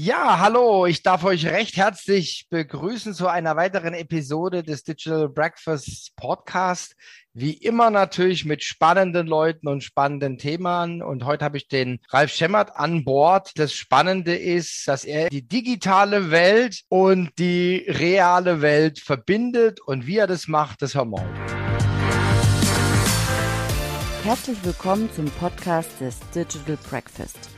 Ja, hallo, ich darf euch recht herzlich begrüßen zu einer weiteren Episode des Digital Breakfast Podcast. Wie immer natürlich mit spannenden Leuten und spannenden Themen. Und heute habe ich den Ralf Schemmert an Bord. Das Spannende ist, dass er die digitale Welt und die reale Welt verbindet. Und wie er das macht, das hören wir. Herzlich willkommen zum Podcast des Digital Breakfast.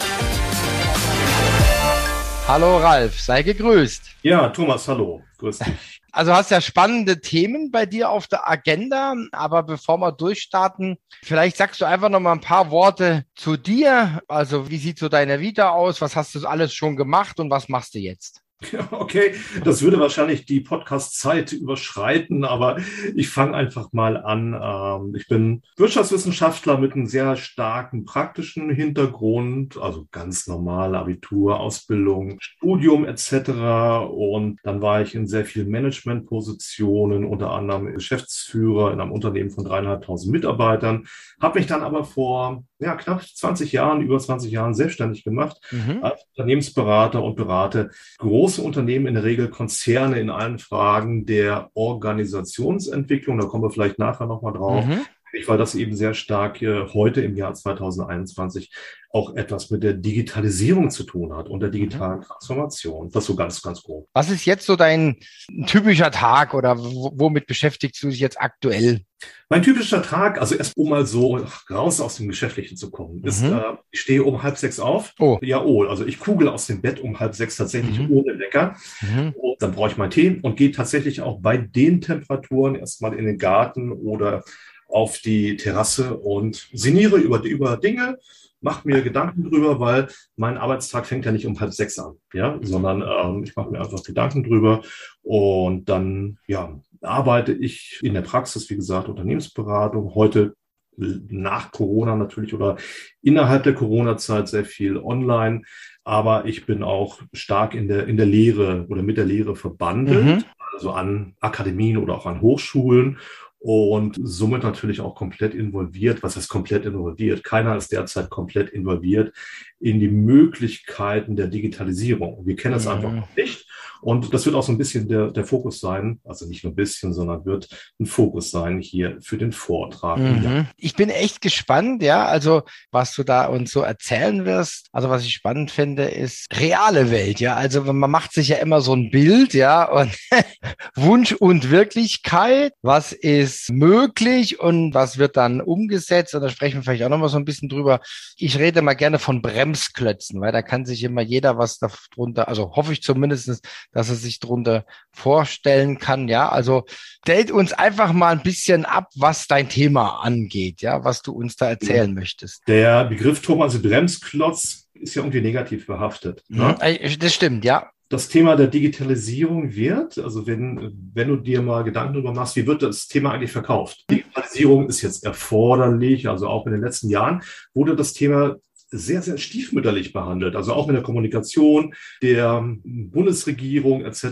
Hallo Ralf, sei gegrüßt. Ja, Thomas, hallo, grüß dich. Also hast ja spannende Themen bei dir auf der Agenda, aber bevor wir durchstarten, vielleicht sagst du einfach noch mal ein paar Worte zu dir. Also wie sieht so deine Vita aus? Was hast du alles schon gemacht und was machst du jetzt? Okay, das würde wahrscheinlich die Podcast-Zeit überschreiten, aber ich fange einfach mal an. Ähm, ich bin Wirtschaftswissenschaftler mit einem sehr starken praktischen Hintergrund, also ganz normal Abitur, Ausbildung, Studium etc. Und dann war ich in sehr vielen Managementpositionen, unter anderem Geschäftsführer in einem Unternehmen von dreieinhalbtausend Mitarbeitern, habe mich dann aber vor ja, knapp 20 Jahren, über 20 Jahren selbstständig gemacht mhm. als Unternehmensberater und berate große Unternehmen, in der Regel Konzerne in allen Fragen der Organisationsentwicklung. Da kommen wir vielleicht nachher nochmal drauf. Mhm weil das eben sehr stark äh, heute im Jahr 2021 auch etwas mit der Digitalisierung zu tun hat und der digitalen mhm. Transformation. Das so ganz, ganz grob. Was ist jetzt so dein typischer Tag oder womit beschäftigst du dich jetzt aktuell? Mein typischer Tag, also erst um mal so raus aus dem Geschäftlichen zu kommen, ist, mhm. äh, ich stehe um halb sechs auf. Oh. Ja, oh, also ich kugel aus dem Bett um halb sechs tatsächlich mhm. ohne Wecker. Mhm. Und dann brauche ich meinen Tee und gehe tatsächlich auch bei den Temperaturen erstmal in den Garten oder auf die Terrasse und sinniere über, über Dinge, mache mir Gedanken drüber, weil mein Arbeitstag fängt ja nicht um halb sechs an, ja, mhm. sondern ähm, ich mache mir einfach Gedanken drüber und dann, ja, arbeite ich in der Praxis, wie gesagt, Unternehmensberatung. Heute nach Corona natürlich oder innerhalb der Corona-Zeit sehr viel online. Aber ich bin auch stark in der, in der Lehre oder mit der Lehre verbandelt, mhm. also an Akademien oder auch an Hochschulen und somit natürlich auch komplett involviert. Was heißt komplett involviert? Keiner ist derzeit komplett involviert in die Möglichkeiten der Digitalisierung. Wir kennen es mhm. einfach noch nicht. Und das wird auch so ein bisschen der, der Fokus sein, also nicht nur ein bisschen, sondern wird ein Fokus sein hier für den Vortrag. Mhm. Ich bin echt gespannt, ja, also was du da uns so erzählen wirst. Also was ich spannend finde, ist reale Welt, ja. Also man macht sich ja immer so ein Bild, ja, und Wunsch und Wirklichkeit, was ist möglich und was wird dann umgesetzt? Und da sprechen wir vielleicht auch nochmal so ein bisschen drüber. Ich rede mal gerne von Bremsklötzen, weil da kann sich immer jeder was darunter, also hoffe ich zumindestens dass er sich darunter vorstellen kann. Ja, also stellt uns einfach mal ein bisschen ab, was dein Thema angeht, ja, was du uns da erzählen möchtest. Der Begriff Thomas Bremsklotz ist ja irgendwie negativ behaftet. Ne? Mhm. Das stimmt, ja das Thema der Digitalisierung wird, also wenn, wenn du dir mal Gedanken darüber machst, wie wird das Thema eigentlich verkauft? Digitalisierung ist jetzt erforderlich, also auch in den letzten Jahren wurde das Thema sehr, sehr stiefmütterlich behandelt. Also auch in der Kommunikation der Bundesregierung etc.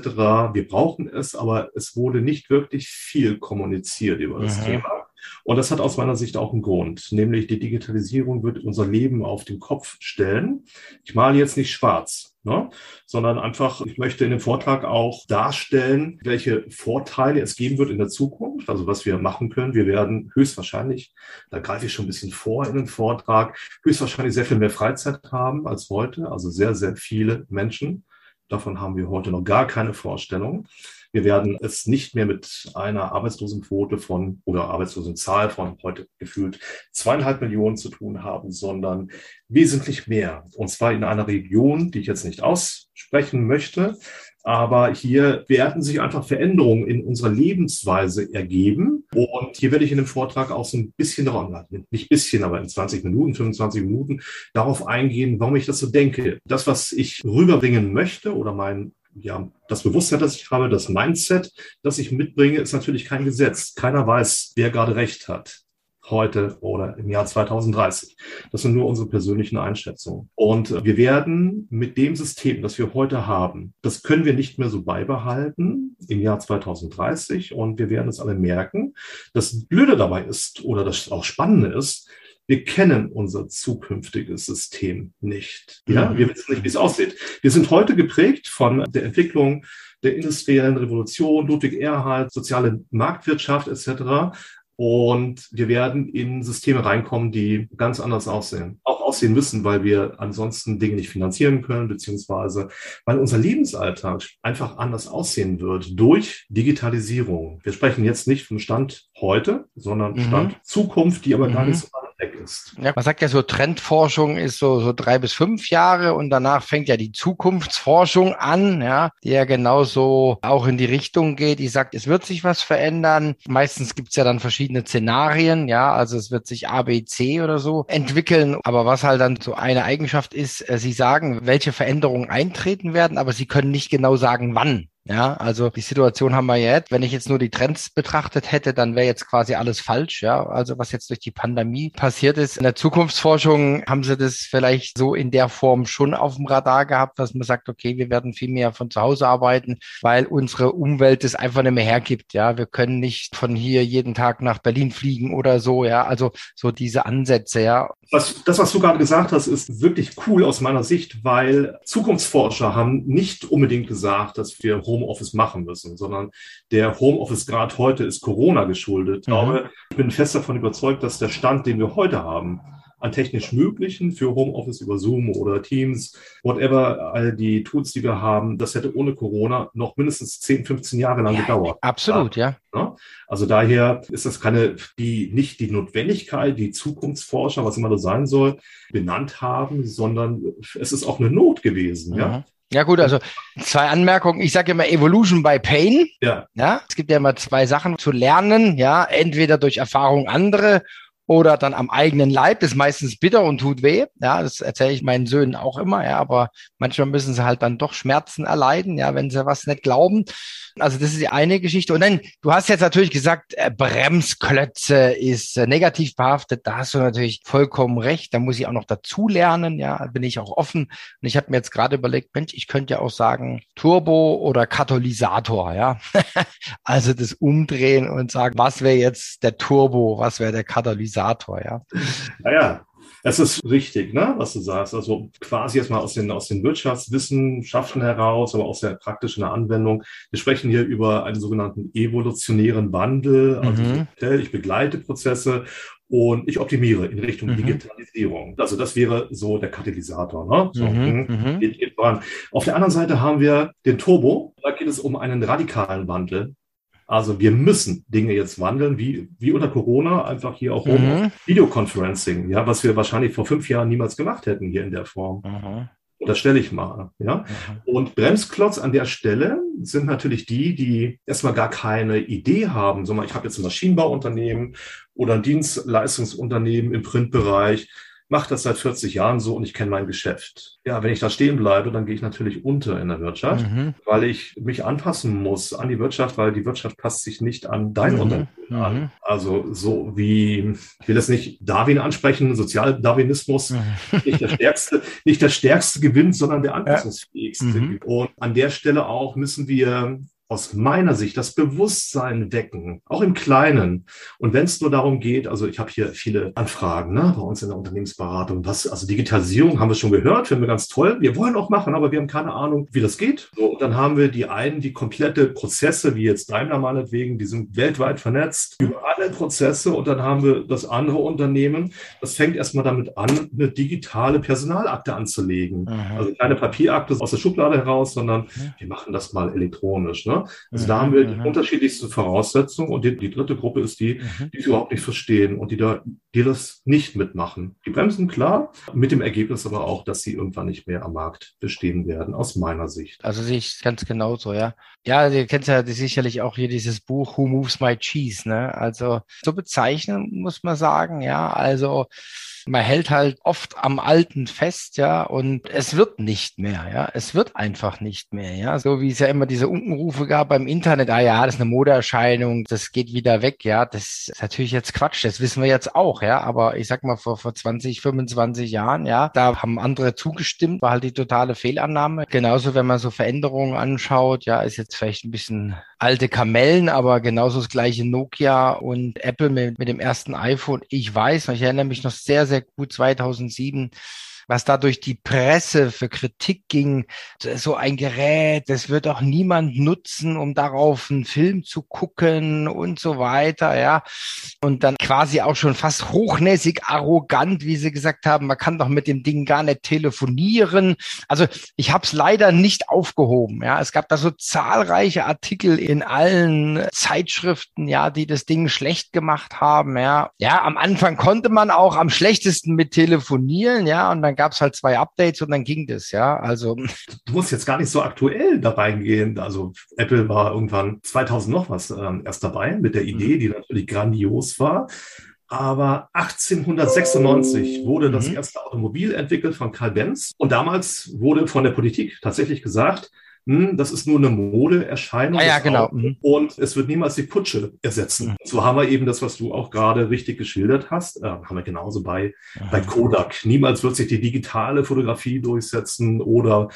Wir brauchen es, aber es wurde nicht wirklich viel kommuniziert über das mhm. Thema. Und das hat aus meiner Sicht auch einen Grund, nämlich die Digitalisierung wird unser Leben auf den Kopf stellen. Ich male jetzt nicht schwarz, ne? sondern einfach, ich möchte in dem Vortrag auch darstellen, welche Vorteile es geben wird in der Zukunft, also was wir machen können. Wir werden höchstwahrscheinlich, da greife ich schon ein bisschen vor in den Vortrag, höchstwahrscheinlich sehr viel mehr Freizeit haben als heute, also sehr, sehr viele Menschen. Davon haben wir heute noch gar keine Vorstellung. Wir werden es nicht mehr mit einer Arbeitslosenquote von oder Arbeitslosenzahl von heute gefühlt zweieinhalb Millionen zu tun haben, sondern wesentlich mehr. Und zwar in einer Region, die ich jetzt nicht aussprechen möchte, aber hier werden sich einfach Veränderungen in unserer Lebensweise ergeben. Und hier werde ich in dem Vortrag auch so ein bisschen darauf, nicht bisschen, aber in 20 Minuten, 25 Minuten darauf eingehen, warum ich das so denke. Das, was ich rüberbringen möchte oder mein ja, das Bewusstsein, das ich habe, das Mindset, das ich mitbringe, ist natürlich kein Gesetz. Keiner weiß, wer gerade recht hat heute oder im Jahr 2030. Das sind nur unsere persönlichen Einschätzungen. Und wir werden mit dem System, das wir heute haben, das können wir nicht mehr so beibehalten im Jahr 2030. Und wir werden es alle merken. Das Blöde dabei ist oder das auch Spannende ist, wir kennen unser zukünftiges System nicht. Ja, mhm. wir wissen nicht, wie es aussieht. Wir sind heute geprägt von der Entwicklung der industriellen Revolution, Ludwig Erhard, soziale Marktwirtschaft etc. Und wir werden in Systeme reinkommen, die ganz anders aussehen. Auch aussehen müssen, weil wir ansonsten Dinge nicht finanzieren können, beziehungsweise weil unser Lebensalltag einfach anders aussehen wird durch Digitalisierung. Wir sprechen jetzt nicht vom Stand heute, sondern mhm. Stand Zukunft, die aber mhm. gar nicht so weg ist. Ja, man sagt ja so, Trendforschung ist so, so drei bis fünf Jahre und danach fängt ja die Zukunftsforschung an, ja, die ja genauso auch in die Richtung geht. Die sagt, es wird sich was verändern. Meistens gibt's ja dann verschiedene Szenarien, ja, also es wird sich A, B, C oder so entwickeln. Aber was halt dann so eine Eigenschaft ist, äh, sie sagen, welche Veränderungen eintreten werden, aber sie können nicht genau sagen, wann. Ja, also die Situation haben wir jetzt. Wenn ich jetzt nur die Trends betrachtet hätte, dann wäre jetzt quasi alles falsch. Ja, also was jetzt durch die Pandemie passiert ist. In der Zukunftsforschung haben sie das vielleicht so in der Form schon auf dem Radar gehabt, dass man sagt, okay, wir werden viel mehr von zu Hause arbeiten, weil unsere Umwelt es einfach nicht mehr hergibt. Ja, wir können nicht von hier jeden Tag nach Berlin fliegen oder so. Ja, also so diese Ansätze. Ja. Was, das, was du gerade gesagt hast, ist wirklich cool aus meiner Sicht, weil Zukunftsforscher haben nicht unbedingt gesagt, dass wir Homeoffice machen müssen, sondern der Homeoffice-Grad heute ist Corona geschuldet. Ich mhm. glaube, ich bin fest davon überzeugt, dass der Stand, den wir heute haben, an technisch Möglichen für Homeoffice über Zoom oder Teams, whatever, all die Tools, die wir haben, das hätte ohne Corona noch mindestens 10, 15 Jahre lang ja, gedauert. Absolut, ja. ja. Also daher ist das keine, die, nicht die Notwendigkeit, die Zukunftsforscher, was immer das sein soll, benannt haben, sondern es ist auch eine Not gewesen, mhm. ja. Ja gut, also zwei Anmerkungen. Ich sage immer Evolution by Pain. Ja. ja. Es gibt ja immer zwei Sachen zu lernen. Ja, entweder durch Erfahrung andere oder dann am eigenen Leib. Ist meistens bitter und tut weh. Ja, das erzähle ich meinen Söhnen auch immer. Ja, aber manchmal müssen sie halt dann doch Schmerzen erleiden, ja, wenn sie was nicht glauben. Also das ist die eine Geschichte. Und dann, du hast jetzt natürlich gesagt, äh, Bremsklötze ist äh, negativ behaftet. Da hast du natürlich vollkommen recht. Da muss ich auch noch dazu lernen. Ja, bin ich auch offen. Und ich habe mir jetzt gerade überlegt, Mensch, ich könnte ja auch sagen Turbo oder Katalysator. Ja, also das Umdrehen und sagen, was wäre jetzt der Turbo, was wäre der Katalysator? Katalysator, ja. Naja, es ist richtig, ne, was du sagst. Also quasi erstmal aus den, aus den Wirtschaftswissenschaften heraus, aber aus der praktischen Anwendung. Wir sprechen hier über einen sogenannten evolutionären Wandel. Also mhm. ich begleite Prozesse und ich optimiere in Richtung mhm. Digitalisierung. Also das wäre so der Katalysator. Ne? So, mhm. mhm. Geht, geht voran. Auf der anderen Seite haben wir den Turbo. Da geht es um einen radikalen Wandel. Also wir müssen Dinge jetzt wandeln, wie, wie unter Corona, einfach hier auch mhm. Videoconferencing, ja, was wir wahrscheinlich vor fünf Jahren niemals gemacht hätten hier in der Form. Mhm. Das stelle ich mal. Ja? Mhm. Und Bremsklotz an der Stelle sind natürlich die, die erstmal gar keine Idee haben, sondern ich habe jetzt ein Maschinenbauunternehmen oder ein Dienstleistungsunternehmen im Printbereich mache das seit 40 Jahren so und ich kenne mein Geschäft. Ja, wenn ich da stehen bleibe, dann gehe ich natürlich unter in der Wirtschaft, mhm. weil ich mich anpassen muss an die Wirtschaft, weil die Wirtschaft passt sich nicht an dein mhm. Unternehmen an. Mhm. Also so wie, ich will das nicht Darwin ansprechen, Sozialdarwinismus, mhm. nicht der stärkste, nicht der stärkste gewinnt, sondern der anpassungsfähigste. Mhm. Und an der Stelle auch müssen wir aus meiner Sicht das Bewusstsein wecken, auch im Kleinen. Und wenn es nur darum geht, also ich habe hier viele Anfragen ne, bei uns in der Unternehmensberatung, was, also Digitalisierung haben wir schon gehört, finden wir ganz toll. Wir wollen auch machen, aber wir haben keine Ahnung, wie das geht. So, und dann haben wir die einen, die komplette Prozesse, wie jetzt Daimler meinetwegen, die sind weltweit vernetzt über alle Prozesse. Und dann haben wir das andere Unternehmen, das fängt erstmal damit an, eine digitale Personalakte anzulegen. Mhm. Also keine Papierakte aus der Schublade heraus, sondern mhm. wir machen das mal elektronisch. Ne? Also mhm. da haben wir die mhm. unterschiedlichsten Voraussetzungen und die, die dritte Gruppe ist die, mhm. die es überhaupt nicht verstehen und die da, die das nicht mitmachen. Die bremsen klar, mit dem Ergebnis aber auch, dass sie irgendwann nicht mehr am Markt bestehen werden, aus meiner Sicht. Also sehe ich ganz genauso, ja. Ja, ihr kennt ja sicherlich auch hier dieses Buch Who Moves My Cheese, ne? Also so bezeichnen muss man sagen, ja. Also man hält halt oft am Alten fest, ja, und es wird nicht mehr, ja. Es wird einfach nicht mehr, ja. So wie es ja immer diese Unkenrufe gab beim Internet, ah ja, das ist eine Modeerscheinung, das geht wieder weg, ja. Das ist natürlich jetzt Quatsch, das wissen wir jetzt auch, ja. Aber ich sag mal, vor, vor 20, 25 Jahren, ja, da haben andere zugestimmt, war halt die totale Fehlannahme. Genauso, wenn man so Veränderungen anschaut, ja, ist jetzt vielleicht ein bisschen alte Kamellen, aber genauso das gleiche Nokia und Apple mit, mit dem ersten iPhone. Ich weiß, ich erinnere mich noch sehr, sehr gut 2007 was da durch die Presse für Kritik ging, so ein Gerät, das wird auch niemand nutzen, um darauf einen Film zu gucken und so weiter, ja. Und dann quasi auch schon fast hochnäsig arrogant, wie sie gesagt haben, man kann doch mit dem Ding gar nicht telefonieren. Also ich habe es leider nicht aufgehoben, ja. Es gab da so zahlreiche Artikel in allen Zeitschriften, ja, die das Ding schlecht gemacht haben, ja. Ja, am Anfang konnte man auch am schlechtesten mit telefonieren, ja, und dann gab es halt zwei Updates und dann ging das, ja. Also. Du musst jetzt gar nicht so aktuell da reingehen. Also Apple war irgendwann 2000 noch was ähm, erst dabei mit der Idee, die natürlich grandios war. Aber 1896 wurde das mhm. erste Automobil entwickelt von Karl Benz. Und damals wurde von der Politik tatsächlich gesagt, hm, das ist nur eine Modeerscheinung. Ah, ja, genau. Mhm. Und es wird niemals die Kutsche ersetzen. Mhm. So haben wir eben das, was du auch gerade richtig geschildert hast, äh, haben wir genauso bei, mhm. bei Kodak. Niemals wird sich die digitale Fotografie durchsetzen oder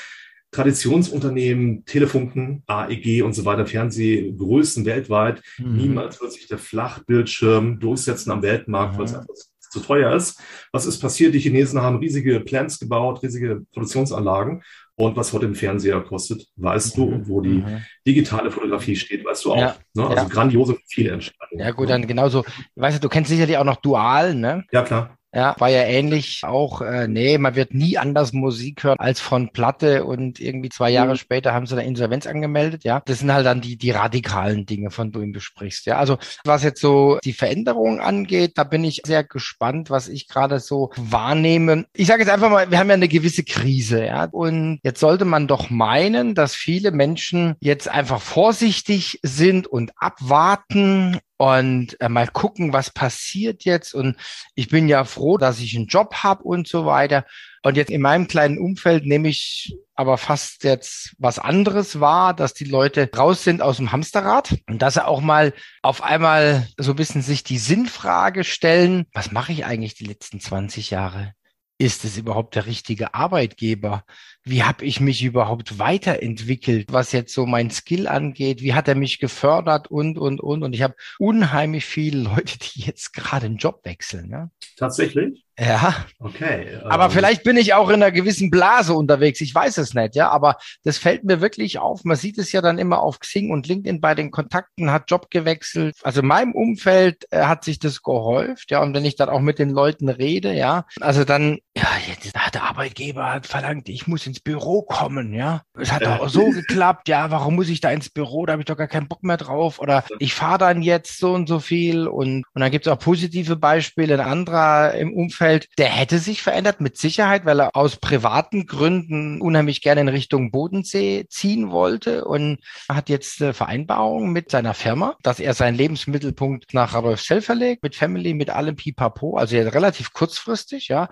Traditionsunternehmen, Telefunken, AEG und so weiter, Fernsehgrößen weltweit. Mhm. Niemals wird sich der Flachbildschirm durchsetzen am Weltmarkt, mhm. weil es einfach zu teuer ist. Was ist passiert? Die Chinesen haben riesige Plants gebaut, riesige Produktionsanlagen und was heute ein Fernseher kostet, weißt du, und wo die mhm. digitale Fotografie steht, weißt du auch. Ja, ne? Also ja. grandiose Fehlentscheidungen. Ja gut, dann genauso, weißt du, du kennst sicherlich auch noch Dual, ne? Ja, klar. Ja, war ja ähnlich auch, äh, nee, man wird nie anders Musik hören als von Platte und irgendwie zwei Jahre mhm. später haben sie eine Insolvenz angemeldet, ja. Das sind halt dann die, die radikalen Dinge, von denen du sprichst, ja. Also was jetzt so die Veränderung angeht, da bin ich sehr gespannt, was ich gerade so wahrnehme. Ich sage jetzt einfach mal, wir haben ja eine gewisse Krise, ja. Und jetzt sollte man doch meinen, dass viele Menschen jetzt einfach vorsichtig sind und abwarten und äh, mal gucken, was passiert jetzt. Und ich bin ja froh, dass ich einen Job habe und so weiter. Und jetzt in meinem kleinen Umfeld nehme ich aber fast jetzt was anderes wahr, dass die Leute raus sind aus dem Hamsterrad und dass sie auch mal auf einmal so ein bisschen sich die Sinnfrage stellen, was mache ich eigentlich die letzten 20 Jahre? Ist es überhaupt der richtige Arbeitgeber? Wie habe ich mich überhaupt weiterentwickelt, was jetzt so mein Skill angeht? Wie hat er mich gefördert und, und, und? Und ich habe unheimlich viele Leute, die jetzt gerade einen Job wechseln. Ja? Tatsächlich? Ja. Okay. Aber ähm, vielleicht bin ich auch in einer gewissen Blase unterwegs. Ich weiß es nicht, ja. Aber das fällt mir wirklich auf. Man sieht es ja dann immer auf Xing und LinkedIn bei den Kontakten, hat Job gewechselt. Also in meinem Umfeld äh, hat sich das gehäuft, ja. Und wenn ich dann auch mit den Leuten rede, ja, also dann, ja, jetzt der Arbeitgeber hat verlangt, ich muss ins Büro kommen, ja. Es hat auch so geklappt, ja. Warum muss ich da ins Büro? Da habe ich doch gar keinen Bock mehr drauf. Oder ich fahre dann jetzt so und so viel. Und, und dann gibt es auch positive Beispiele. Ein anderer im Umfeld der hätte sich verändert, mit Sicherheit, weil er aus privaten Gründen unheimlich gerne in Richtung Bodensee ziehen wollte und hat jetzt eine Vereinbarung mit seiner Firma, dass er seinen Lebensmittelpunkt nach Radolfzell verlegt, mit Family, mit allem Pipapo, also relativ kurzfristig, ja.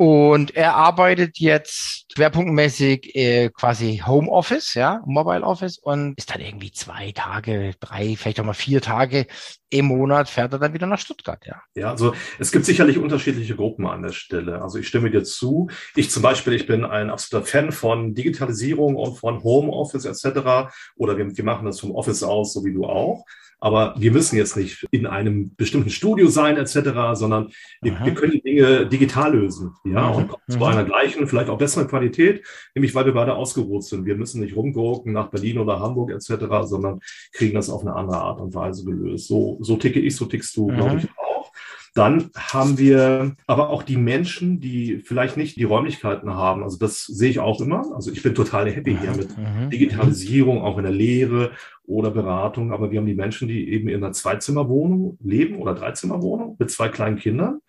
Und er arbeitet jetzt schwerpunktmäßig äh, quasi Homeoffice, ja, Mobile Office und ist dann irgendwie zwei Tage, drei, vielleicht auch mal vier Tage im Monat fährt er dann wieder nach Stuttgart, ja. Ja, also es gibt sicherlich unterschiedliche Gruppen an der Stelle. Also ich stimme dir zu. Ich zum Beispiel, ich bin ein absoluter Fan von Digitalisierung und von Homeoffice etc. Oder wir, wir machen das vom Office aus, so wie du auch. Aber wir müssen jetzt nicht in einem bestimmten Studio sein etc., sondern wir, wir, können die Dinge digital lösen. Ja, mhm. und kommen zu mhm. einer gleichen, vielleicht auch besseren Qualität, nämlich weil wir beide ausgeruht sind. Wir müssen nicht rumgucken nach Berlin oder Hamburg etc., sondern kriegen das auf eine andere Art und Weise gelöst. So, so ticke ich, so tickst du, mhm. glaube ich, auch. Dann haben wir aber auch die Menschen, die vielleicht nicht die Räumlichkeiten haben. Also das sehe ich auch immer. Also ich bin total happy hier mit mhm. Digitalisierung, auch in der Lehre oder Beratung. Aber wir haben die Menschen, die eben in einer Zweizimmerwohnung leben oder Dreizimmerwohnung mit zwei kleinen Kindern.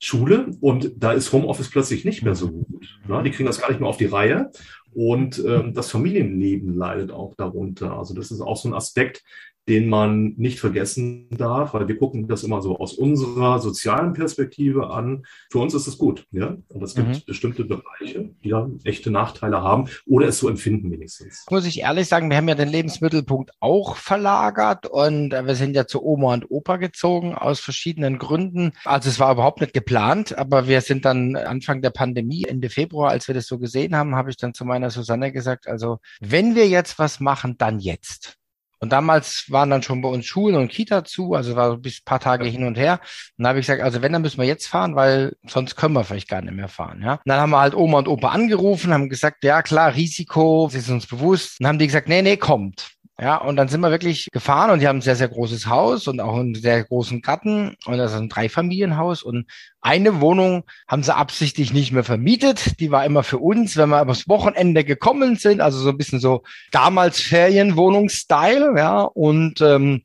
Schule und da ist Homeoffice plötzlich nicht mehr so gut. Ne? Die kriegen das gar nicht mehr auf die Reihe Und ähm, das Familienleben leidet auch darunter. Also das ist auch so ein Aspekt, den man nicht vergessen darf, weil wir gucken das immer so aus unserer sozialen Perspektive an. Für uns ist es gut, ja. Aber es gibt mhm. bestimmte Bereiche, die dann echte Nachteile haben oder es so empfinden wenigstens. Muss ich ehrlich sagen, wir haben ja den Lebensmittelpunkt auch verlagert und äh, wir sind ja zu Oma und Opa gezogen aus verschiedenen Gründen. Also es war überhaupt nicht geplant, aber wir sind dann Anfang der Pandemie, Ende Februar, als wir das so gesehen haben, habe ich dann zu meiner Susanne gesagt, also wenn wir jetzt was machen, dann jetzt. Und damals waren dann schon bei uns Schulen und Kita zu, also war so bis paar Tage hin und her. Und da habe ich gesagt, also wenn, dann müssen wir jetzt fahren, weil sonst können wir vielleicht gar nicht mehr fahren. Ja? Und dann haben wir halt Oma und Opa angerufen, haben gesagt, ja klar, Risiko, das ist uns bewusst. Und haben die gesagt, nee, nee, kommt. Ja, und dann sind wir wirklich gefahren und die haben ein sehr, sehr großes Haus und auch einen sehr großen Garten und das ist ein Dreifamilienhaus und eine Wohnung haben sie absichtlich nicht mehr vermietet. Die war immer für uns, wenn wir übers Wochenende gekommen sind, also so ein bisschen so damals Ferienwohnungsstyle, ja, und ähm,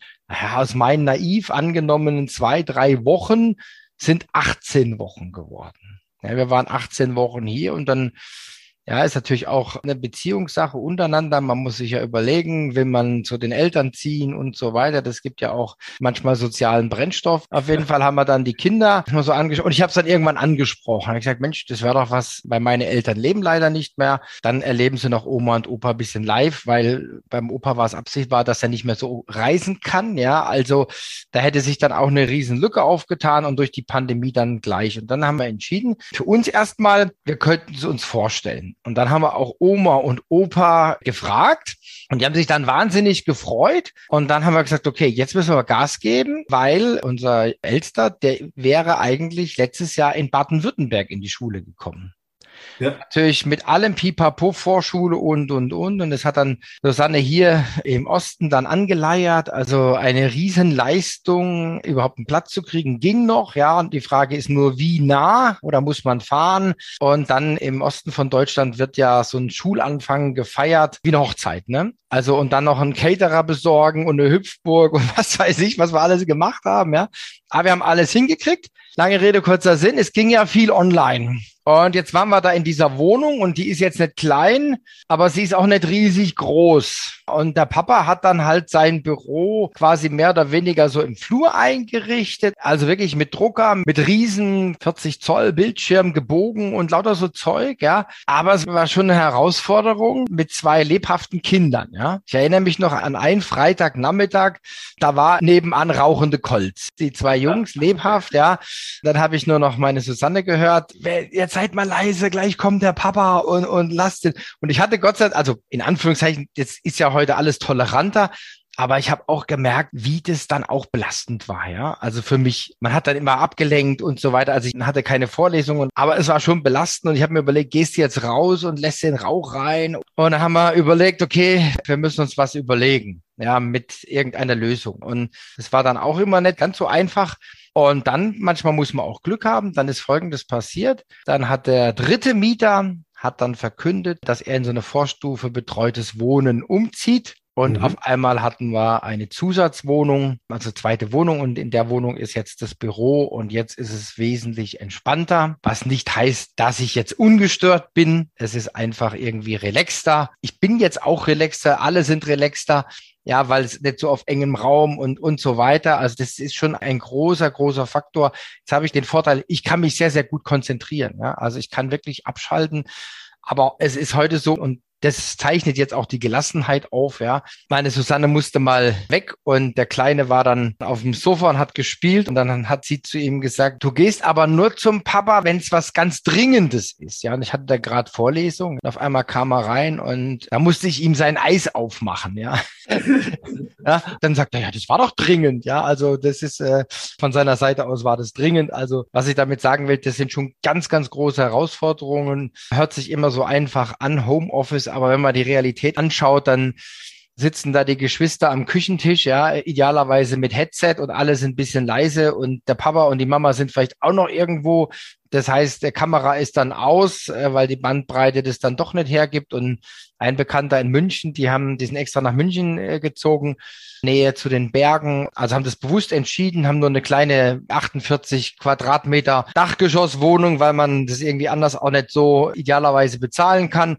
aus meinen naiv angenommenen zwei, drei Wochen sind 18 Wochen geworden. Ja, wir waren 18 Wochen hier und dann ja, ist natürlich auch eine Beziehungssache untereinander. Man muss sich ja überlegen, will man zu den Eltern ziehen und so weiter. Das gibt ja auch manchmal sozialen Brennstoff. Auf jeden Fall haben wir dann die Kinder nur so angesprochen. Und ich habe es dann irgendwann angesprochen. Ich gesagt, Mensch, das wäre doch was, weil meine Eltern leben leider nicht mehr. Dann erleben sie noch Oma und Opa ein bisschen live, weil beim Opa war es absichtbar, dass er nicht mehr so reisen kann. Ja, also da hätte sich dann auch eine riesen Lücke aufgetan und durch die Pandemie dann gleich. Und dann haben wir entschieden, für uns erstmal, wir könnten es uns vorstellen. Und dann haben wir auch Oma und Opa gefragt und die haben sich dann wahnsinnig gefreut. Und dann haben wir gesagt, okay, jetzt müssen wir Gas geben, weil unser Älster, der wäre eigentlich letztes Jahr in Baden-Württemberg in die Schule gekommen. Ja. Natürlich mit allem Pipapo, Vorschule und, und, und. Und es hat dann Susanne hier im Osten dann angeleiert. Also eine Riesenleistung, überhaupt einen Platz zu kriegen, ging noch. Ja, und die Frage ist nur, wie nah oder muss man fahren? Und dann im Osten von Deutschland wird ja so ein Schulanfang gefeiert wie eine Hochzeit, ne? Also und dann noch einen Caterer besorgen und eine Hüpfburg und was weiß ich, was wir alles gemacht haben, ja. Aber wir haben alles hingekriegt. Lange Rede, kurzer Sinn. Es ging ja viel online. Und jetzt waren wir da in dieser Wohnung und die ist jetzt nicht klein, aber sie ist auch nicht riesig groß. Und der Papa hat dann halt sein Büro quasi mehr oder weniger so im Flur eingerichtet. Also wirklich mit Drucker, mit riesen 40 Zoll Bildschirm gebogen und lauter so Zeug, ja. Aber es war schon eine Herausforderung mit zwei lebhaften Kindern, ja. Ich erinnere mich noch an einen Freitagnachmittag, da war nebenan rauchende Kolz. Die zwei Jungs lebhaft, ja. Dann habe ich nur noch meine Susanne gehört. Jetzt seid mal leise, gleich kommt der Papa und, und lasst den. Und ich hatte Gott sei Dank, also in Anführungszeichen, jetzt ist ja heute alles toleranter, aber ich habe auch gemerkt, wie das dann auch belastend war, ja. Also für mich, man hat dann immer abgelenkt und so weiter. Also ich hatte keine Vorlesungen, aber es war schon belastend und ich habe mir überlegt, gehst du jetzt raus und lässt den Rauch rein? Und dann haben wir überlegt, okay, wir müssen uns was überlegen, ja, mit irgendeiner Lösung. Und es war dann auch immer nicht ganz so einfach. Und dann, manchmal muss man auch Glück haben, dann ist Folgendes passiert. Dann hat der dritte Mieter hat dann verkündet, dass er in so eine Vorstufe betreutes Wohnen umzieht. Und mhm. auf einmal hatten wir eine Zusatzwohnung, also zweite Wohnung. Und in der Wohnung ist jetzt das Büro. Und jetzt ist es wesentlich entspannter. Was nicht heißt, dass ich jetzt ungestört bin. Es ist einfach irgendwie relaxter. Ich bin jetzt auch relaxter. Alle sind relaxter ja, weil es nicht so auf engem Raum und, und so weiter. Also das ist schon ein großer, großer Faktor. Jetzt habe ich den Vorteil, ich kann mich sehr, sehr gut konzentrieren. Ja? Also ich kann wirklich abschalten. Aber es ist heute so, und das zeichnet jetzt auch die Gelassenheit auf, ja. Meine Susanne musste mal weg und der Kleine war dann auf dem Sofa und hat gespielt und dann hat sie zu ihm gesagt, du gehst aber nur zum Papa, wenn es was ganz Dringendes ist, ja. Und ich hatte da gerade Vorlesung und auf einmal kam er rein und da musste ich ihm sein Eis aufmachen, ja. ja dann sagt er, ja, das war doch dringend, ja. Also das ist äh, von seiner Seite aus war das dringend. Also was ich damit sagen will, das sind schon ganz, ganz große Herausforderungen. Hört sich immer so einfach an, Homeoffice aber wenn man die Realität anschaut, dann sitzen da die Geschwister am Küchentisch, ja, idealerweise mit Headset und alle sind ein bisschen leise und der Papa und die Mama sind vielleicht auch noch irgendwo. Das heißt, der Kamera ist dann aus, äh, weil die Bandbreite das dann doch nicht hergibt. Und ein Bekannter in München, die haben, die sind extra nach München äh, gezogen, Nähe zu den Bergen, also haben das bewusst entschieden, haben nur eine kleine 48 Quadratmeter Dachgeschosswohnung, weil man das irgendwie anders auch nicht so idealerweise bezahlen kann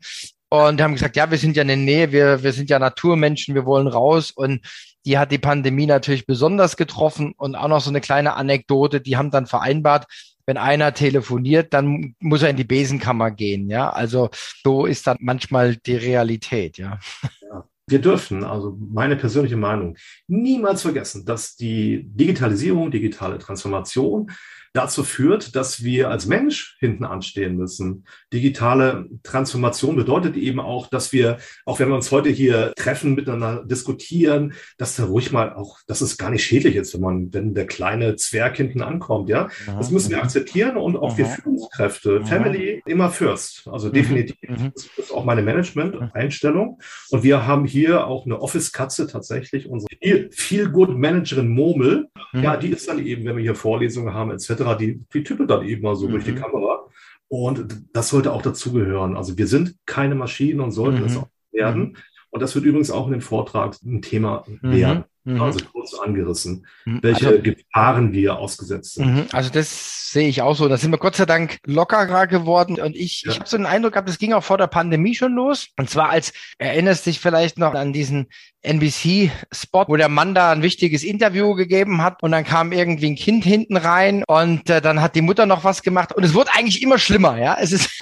und haben gesagt, ja, wir sind ja in der Nähe, wir, wir sind ja Naturmenschen, wir wollen raus und die hat die Pandemie natürlich besonders getroffen und auch noch so eine kleine Anekdote, die haben dann vereinbart, wenn einer telefoniert, dann muss er in die Besenkammer gehen, ja. Also so ist dann manchmal die Realität, ja. ja. Wir dürfen, also meine persönliche Meinung, niemals vergessen, dass die Digitalisierung, digitale Transformation dazu führt, dass wir als Mensch hinten anstehen müssen. Digitale Transformation bedeutet eben auch, dass wir, auch wenn wir uns heute hier treffen, miteinander diskutieren, dass da ruhig mal auch, dass es gar nicht schädlich ist, wenn man, wenn der kleine Zwerg hinten ankommt, ja. Mhm. Das müssen wir mhm. akzeptieren und auch mhm. wir Führungskräfte, mhm. Family immer first. Also mhm. definitiv. Mhm. Das ist auch meine Management-Einstellung. Und wir haben hier auch eine Office-Katze tatsächlich, unsere viel Good Managerin Momel. Ja, die ist dann eben, wenn wir hier Vorlesungen haben, etc., die, die tippen dann eben mal so mhm. durch die mhm. Kamera. Und das sollte auch dazugehören. Also wir sind keine Maschinen und sollten mhm. es auch werden. Und das wird übrigens auch in dem Vortrag ein Thema mhm. werden. Mhm. Also kurz angerissen, mhm. welche also, Gefahren wir ausgesetzt sind. Also das sehe ich auch so. Da sind wir Gott sei Dank lockerer geworden. Und ich, ja. ich habe so den Eindruck gehabt, das ging auch vor der Pandemie schon los. Und zwar als, erinnerst dich vielleicht noch an diesen NBC-Spot, wo der Mann da ein wichtiges Interview gegeben hat und dann kam irgendwie ein Kind hinten rein und äh, dann hat die Mutter noch was gemacht und es wurde eigentlich immer schlimmer, ja. Es ist,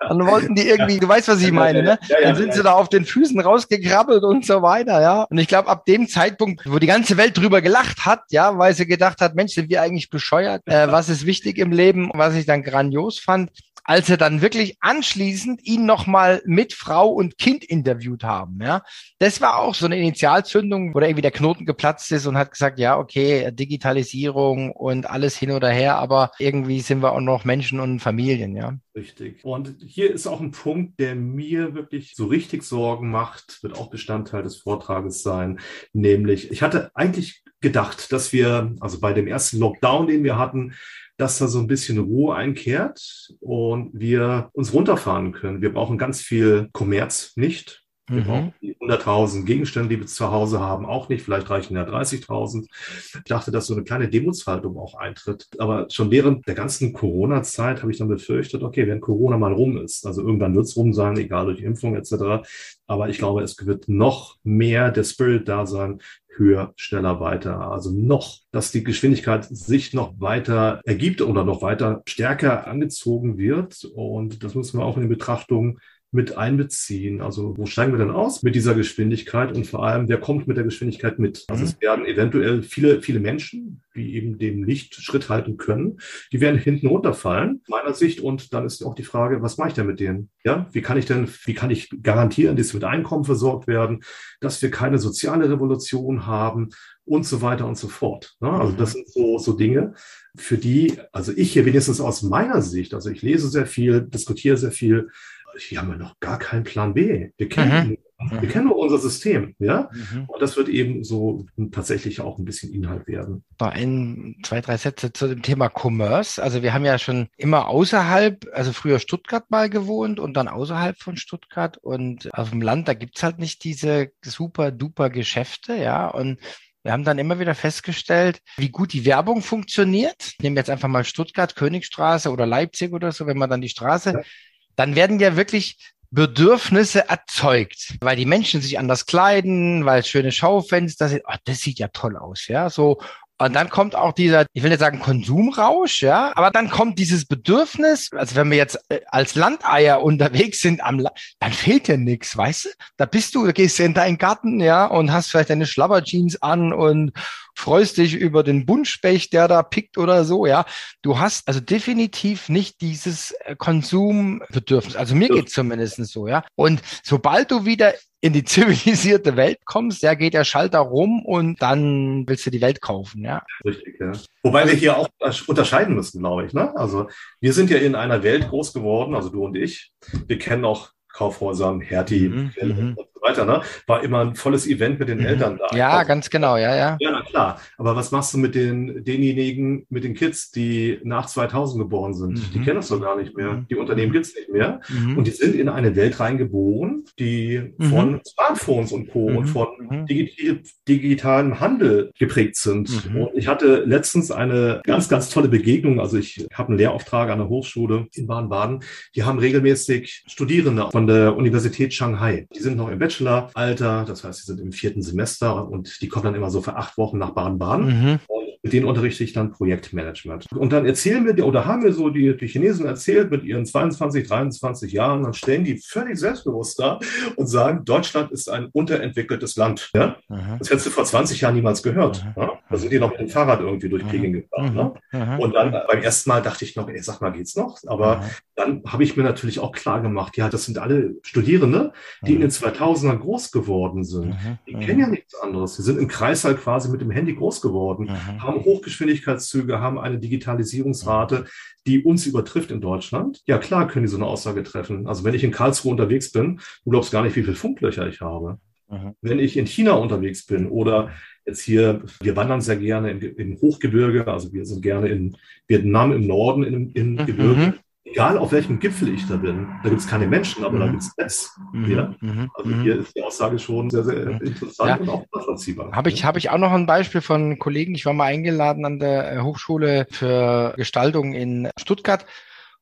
dann wollten die irgendwie, du weißt, was ich meine, ne? Dann sind sie da auf den Füßen rausgekrabbelt und so weiter, ja. Und ich glaube, ab dem Zeitpunkt wo die ganze Welt drüber gelacht hat, ja, weil sie gedacht hat, Mensch, sind wir eigentlich bescheuert? Äh, was ist wichtig im Leben? Was ich dann grandios fand, als sie dann wirklich anschließend ihn nochmal mit Frau und Kind interviewt haben. Ja, das war auch so eine Initialzündung, wo da irgendwie der Knoten geplatzt ist und hat gesagt, ja, okay, Digitalisierung und alles hin oder her, aber irgendwie sind wir auch noch Menschen und Familien, ja. Richtig. Und hier ist auch ein Punkt, der mir wirklich so richtig Sorgen macht, wird auch Bestandteil des Vortrages sein, nämlich ich hatte eigentlich gedacht, dass wir, also bei dem ersten Lockdown, den wir hatten, dass da so ein bisschen Ruhe einkehrt und wir uns runterfahren können. Wir brauchen ganz viel Kommerz nicht. Wir mhm. brauchen die 100.000 Gegenstände, die wir zu Hause haben, auch nicht. Vielleicht reichen ja 30.000. Ich dachte, dass so eine kleine Demutshaltung auch eintritt. Aber schon während der ganzen Corona-Zeit habe ich dann befürchtet, okay, wenn Corona mal rum ist, also irgendwann wird es rum sein, egal durch Impfung etc. Aber ich glaube, es wird noch mehr der Spirit da sein, höher, schneller, weiter. Also noch, dass die Geschwindigkeit sich noch weiter ergibt oder noch weiter stärker angezogen wird. Und das müssen wir auch in die Betrachtung mit einbeziehen. Also wo steigen wir denn aus mit dieser Geschwindigkeit und vor allem, wer kommt mit der Geschwindigkeit mit? Also mhm. es werden eventuell viele, viele Menschen, die eben dem Licht Schritt halten können, die werden hinten runterfallen, meiner Sicht. Und dann ist auch die Frage, was mache ich denn mit denen? Ja, wie kann ich denn, wie kann ich garantieren, dass sie mit Einkommen versorgt werden, dass wir keine soziale Revolution haben und so weiter und so fort. Ne? Also das mhm. sind so, so Dinge, für die, also ich hier wenigstens aus meiner Sicht, also ich lese sehr viel, diskutiere sehr viel, hier haben wir noch gar keinen Plan B. Wir kennen, mhm. wir kennen nur unser System, ja. Mhm. Und das wird eben so tatsächlich auch ein bisschen Inhalt werden. ein, zwei, drei Sätze zu dem Thema Commerce. Also wir haben ja schon immer außerhalb, also früher Stuttgart mal gewohnt und dann außerhalb von Stuttgart und auf dem Land, da gibt's halt nicht diese super duper Geschäfte, ja. Und wir haben dann immer wieder festgestellt, wie gut die Werbung funktioniert. Nehmen wir jetzt einfach mal Stuttgart, Königstraße oder Leipzig oder so, wenn man dann die Straße ja dann werden ja wirklich Bedürfnisse erzeugt, weil die Menschen sich anders kleiden, weil schöne Schaufenster sind. Oh, das sieht ja toll aus, ja. So und dann kommt auch dieser, ich will nicht sagen Konsumrausch, ja, aber dann kommt dieses Bedürfnis, also wenn wir jetzt äh, als Landeier unterwegs sind am La dann fehlt dir nichts, weißt du? Da bist du, gehst du in deinen Garten, ja, und hast vielleicht deine Schlabberjeans an und freust dich über den Buntspecht, der da pickt oder so, ja. Du hast also definitiv nicht dieses äh, Konsumbedürfnis. Also mir geht zumindest so, ja. Und sobald du wieder in die zivilisierte Welt kommst, ja, geht der Schalter rum und dann willst du die Welt kaufen, ja. Richtig, ja. Wobei wir hier auch unterscheiden müssen, glaube ich, ne? Also wir sind ja in einer Welt groß geworden, also du und ich. Wir kennen auch Kaufhäusern, Hertie, mhm, mhm. weiter, ne? War immer ein volles Event mit den Mhm. Eltern da. Ja, Also, ganz genau, ja, ja. ja, na klar. Aber was machst du mit den, denjenigen, mit den Kids, die nach 2000 geboren sind? Die Mhm. kennen das doch gar nicht mehr. Mhm. Die Unternehmen gibt's nicht mehr. Mhm. Und die sind in eine Welt reingeboren, die Mhm. von Smartphones und Co. und Mhm. von Mhm. digi digitalem Handel geprägt sind. Mhm. Und ich hatte letztens eine ganz, ganz tolle Begegnung. Also ich habe einen Lehrauftrag an der Hochschule in Baden-Baden. Die haben regelmäßig Studierende von der Universität Shanghai. Die sind noch im Bacheloralter, das heißt, sie sind im vierten Semester und die kommen dann immer so für acht Wochen nach Baden-Baden. Mhm. Und mit denen unterrichte ich dann Projektmanagement. Und dann erzählen wir, oder haben mir so die, die Chinesen erzählt mit ihren 22, 23 Jahren, dann stellen die völlig selbstbewusst da und sagen, Deutschland ist ein unterentwickeltes Land. Ja? Mhm. Das hättest du vor 20 Jahren niemals gehört. Mhm. Ja? Da sind die noch mit dem Fahrrad irgendwie durch Peking gefahren. Ne? Mhm. Und dann beim ersten Mal dachte ich noch, ey, sag mal, geht's noch? Aber Mhm. dann habe ich mir natürlich auch klar gemacht, ja, das sind alle Studierende, die in den 2000ern groß geworden sind. Mhm. Die kennen ja nichts anderes. Die sind im Kreis halt quasi mit dem Handy groß geworden, Mhm. haben Hochgeschwindigkeitszüge, haben eine Digitalisierungsrate, die uns übertrifft in Deutschland. Ja, klar können die so eine Aussage treffen. Also wenn ich in Karlsruhe unterwegs bin, du glaubst gar nicht, wie viele Funklöcher ich habe. Mhm. Wenn ich in China unterwegs bin oder jetzt hier, wir wandern sehr gerne im, im Hochgebirge, also wir sind gerne in Vietnam im Norden im, im Mhm. Gebirge. Egal auf welchem Gipfel ich da bin, da gibt es keine Menschen, aber da Mhm. gibt es Netz. Mhm. Ja? Mhm. Also Mhm. hier ist die Aussage schon sehr, sehr Mhm. interessant Ja. und auch nachvollziehbar. Habe ich, habe ich auch noch ein Beispiel von Kollegen. Ich war mal eingeladen an der äh, Hochschule für Gestaltung in Stuttgart.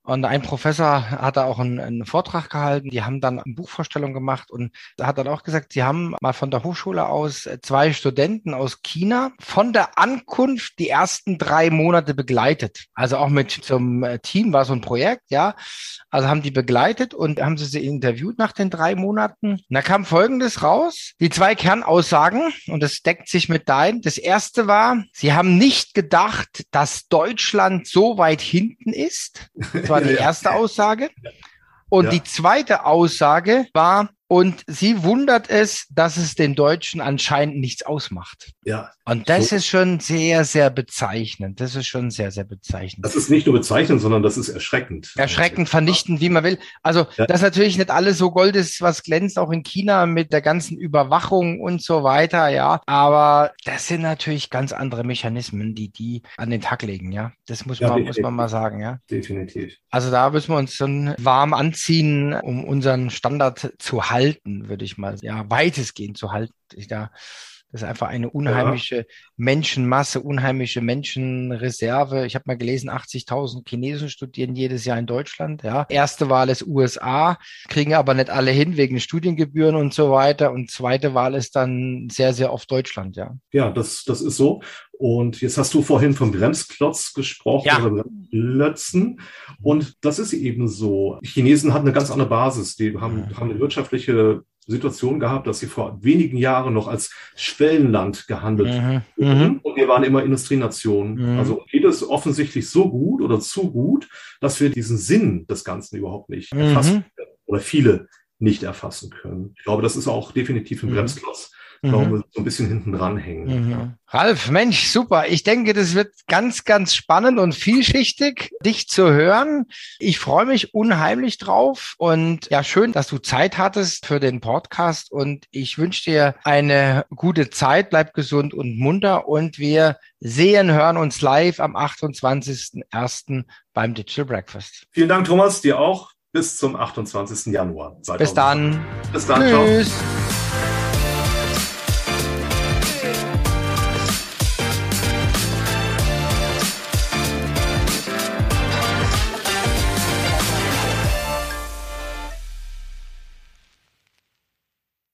Und ein Professor hat da auch einen, einen Vortrag gehalten. Die haben dann eine Buchvorstellung gemacht und da hat dann auch gesagt, sie haben mal von der Hochschule aus zwei Studenten aus China von der Ankunft die ersten drei Monate begleitet. Also auch mit zum äh, Team war so ein Projekt, ja. Also haben die begleitet und haben sie sie interviewt nach den drei Monaten. Und da kam Folgendes raus. Die zwei Kernaussagen, und das deckt sich mit dein. Das erste war, sie haben nicht gedacht, dass Deutschland so weit hinten ist. Das war die erste Aussage. Und Ja. die zweite Aussage war, und sie wundert es, dass es den Deutschen anscheinend nichts ausmacht. Ja, Und das So. ist schon sehr, sehr bezeichnend. Das ist schon sehr, sehr bezeichnend. das ist nicht nur bezeichnend, sondern das ist erschreckend. Erschreckend, vernichtend, wie man will. Also, Ja. dass natürlich nicht alles so Gold ist, was glänzt, auch in China mit der ganzen Überwachung und so weiter, ja. Aber das sind natürlich ganz andere Mechanismen, die die an den Tag legen, ja. Das muss Ja, man, muss man mal sagen, ja. Definitiv. Also da müssen wir uns schon warm anziehen, um unseren Standard zu halten, würde ich mal, ja, weitestgehend zu halten. Ich da, das ist einfach eine unheimliche Menschenmasse, unheimliche Menschenreserve. Ich habe mal gelesen, 80.000 Chinesen studieren jedes Jahr in Deutschland. Ja, erste Wahl ist USA, kriegen aber nicht alle hin wegen Studiengebühren und so weiter. Und zweite Wahl ist dann sehr, sehr oft Deutschland. Ja. Ja, das, das ist so. Und jetzt hast du vorhin vom Bremsklotz gesprochen Ja. oder Bremsklötzen. Und das ist eben so. Die Chinesen hatten eine ganz andere Basis. Die haben, haben eine wirtschaftliche Situation gehabt, dass sie vor wenigen Jahren noch als Schwellenland gehandelt Mhm. wurden. Mhm. Und wir waren immer Industrienationen. Mhm. Also geht es offensichtlich so gut oder zu gut, dass wir diesen Sinn des Ganzen überhaupt nicht Mhm. erfassen können. Oder viele nicht erfassen können. Ich glaube, das ist auch definitiv ein Mhm. Bremsklotz. Mhm. glaube, so ein bisschen hinten dran hängen. Mhm. Ralf, Mensch, super. Ich denke, das wird ganz, ganz spannend und vielschichtig, dich zu hören. Ich freue mich unheimlich drauf und ja, schön, dass du Zeit hattest für den Podcast und ich wünsche dir eine gute Zeit. Bleib gesund und munter und wir sehen, hören uns live am 28.01. beim Digital Breakfast. Vielen Dank, Thomas, dir auch. Bis zum 28. Januar. Bis dann. Bis dann. Ciao. Tschüss.